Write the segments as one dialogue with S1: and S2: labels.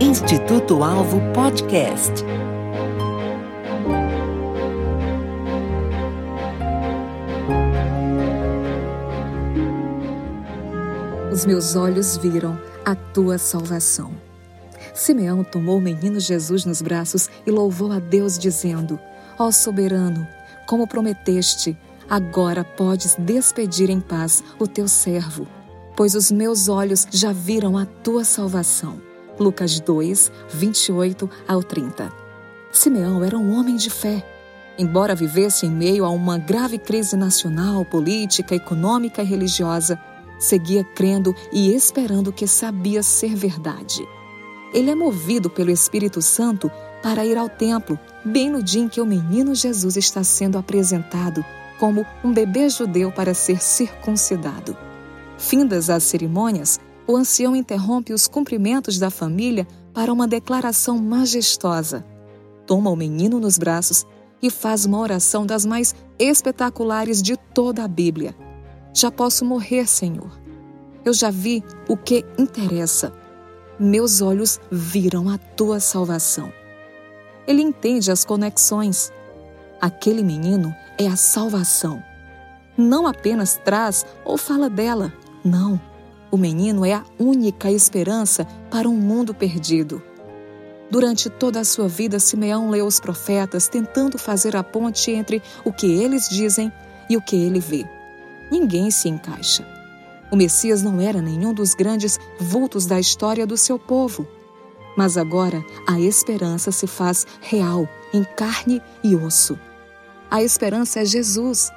S1: Instituto Alvo Podcast.
S2: Os meus olhos viram a tua salvação. Simeão tomou o menino Jesus nos braços e louvou a Deus, dizendo: Ó soberano, como prometeste, agora podes despedir em paz o teu servo, pois os meus olhos já viram a tua salvação. Lucas 2, 28 ao 30. Simeão era um homem de fé. Embora vivesse em meio a uma grave crise nacional, política, econômica e religiosa, seguia crendo e esperando o que sabia ser verdade. Ele é movido pelo Espírito Santo para ir ao templo, bem no dia em que o menino Jesus está sendo apresentado como um bebê judeu para ser circuncidado. Findas as cerimônias, o ancião interrompe os cumprimentos da família para uma declaração majestosa. Toma o menino nos braços e faz uma oração das mais espetaculares de toda a Bíblia. Já posso morrer, Senhor. Eu já vi o que interessa. Meus olhos viram a tua salvação. Ele entende as conexões. Aquele menino é a salvação. Não apenas traz ou fala dela, não. O menino é a única esperança para um mundo perdido. Durante toda a sua vida, Simeão leu os profetas tentando fazer a ponte entre o que eles dizem e o que ele vê ninguém se encaixa. O Messias não era nenhum dos grandes vultos da história do seu povo. Mas agora a esperança se faz real, em carne e osso. A esperança é Jesus.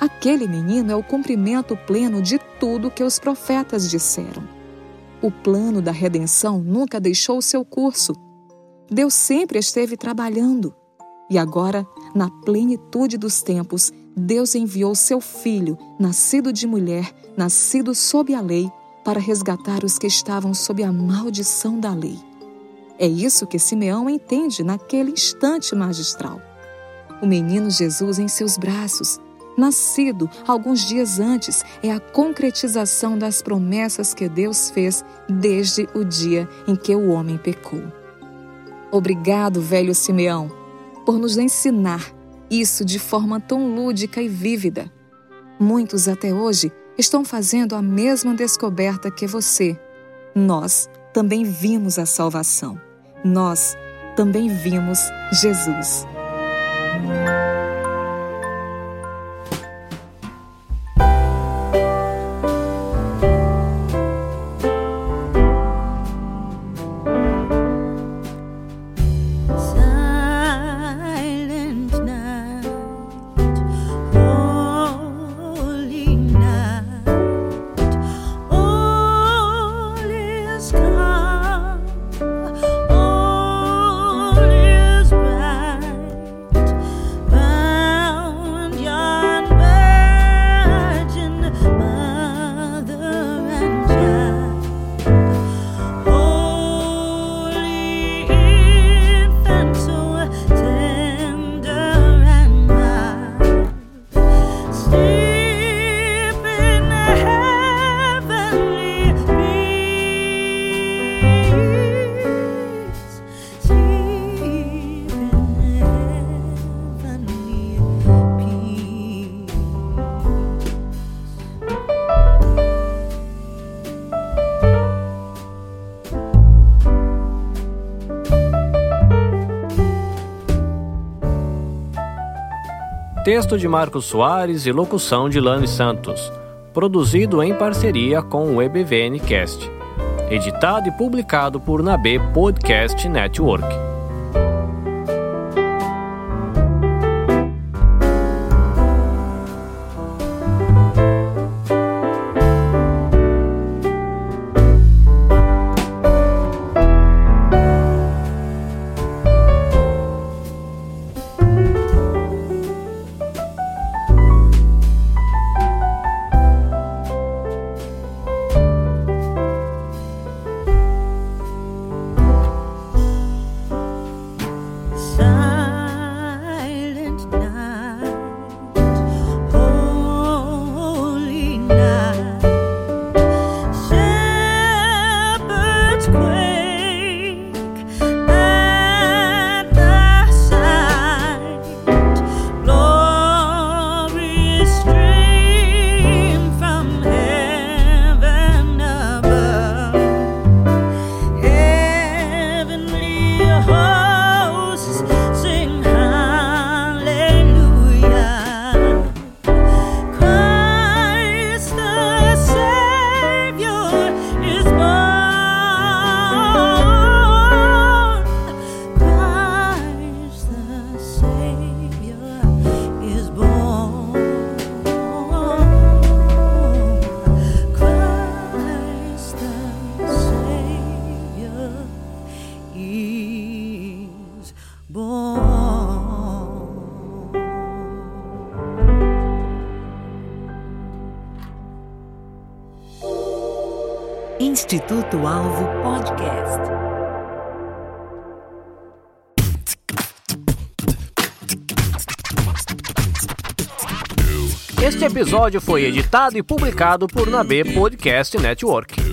S2: Aquele menino é o cumprimento pleno de tudo que os profetas disseram. O plano da redenção nunca deixou seu curso. Deus sempre esteve trabalhando. E agora, na plenitude dos tempos, Deus enviou seu filho, nascido de mulher, nascido sob a lei, para resgatar os que estavam sob a maldição da lei. É isso que Simeão entende naquele instante magistral. O menino Jesus em seus braços, nascido alguns dias antes, é a concretização das promessas que Deus fez desde o dia em que o homem pecou. Obrigado, velho Simeão, por nos ensinar isso de forma tão lúdica e vívida. Muitos até hoje estão fazendo a mesma descoberta que você. Nós também vimos a salvação. Nós também vimos Jesus.
S3: Texto de Marcos Soares e locução de Lani Santos. Produzido em parceria com o EBVN Cast. Editado e publicado por Nabe Podcast Network. bom.
S1: Instituto Alvo Podcast.
S3: Este episódio foi editado e publicado por Nabe Podcast Network.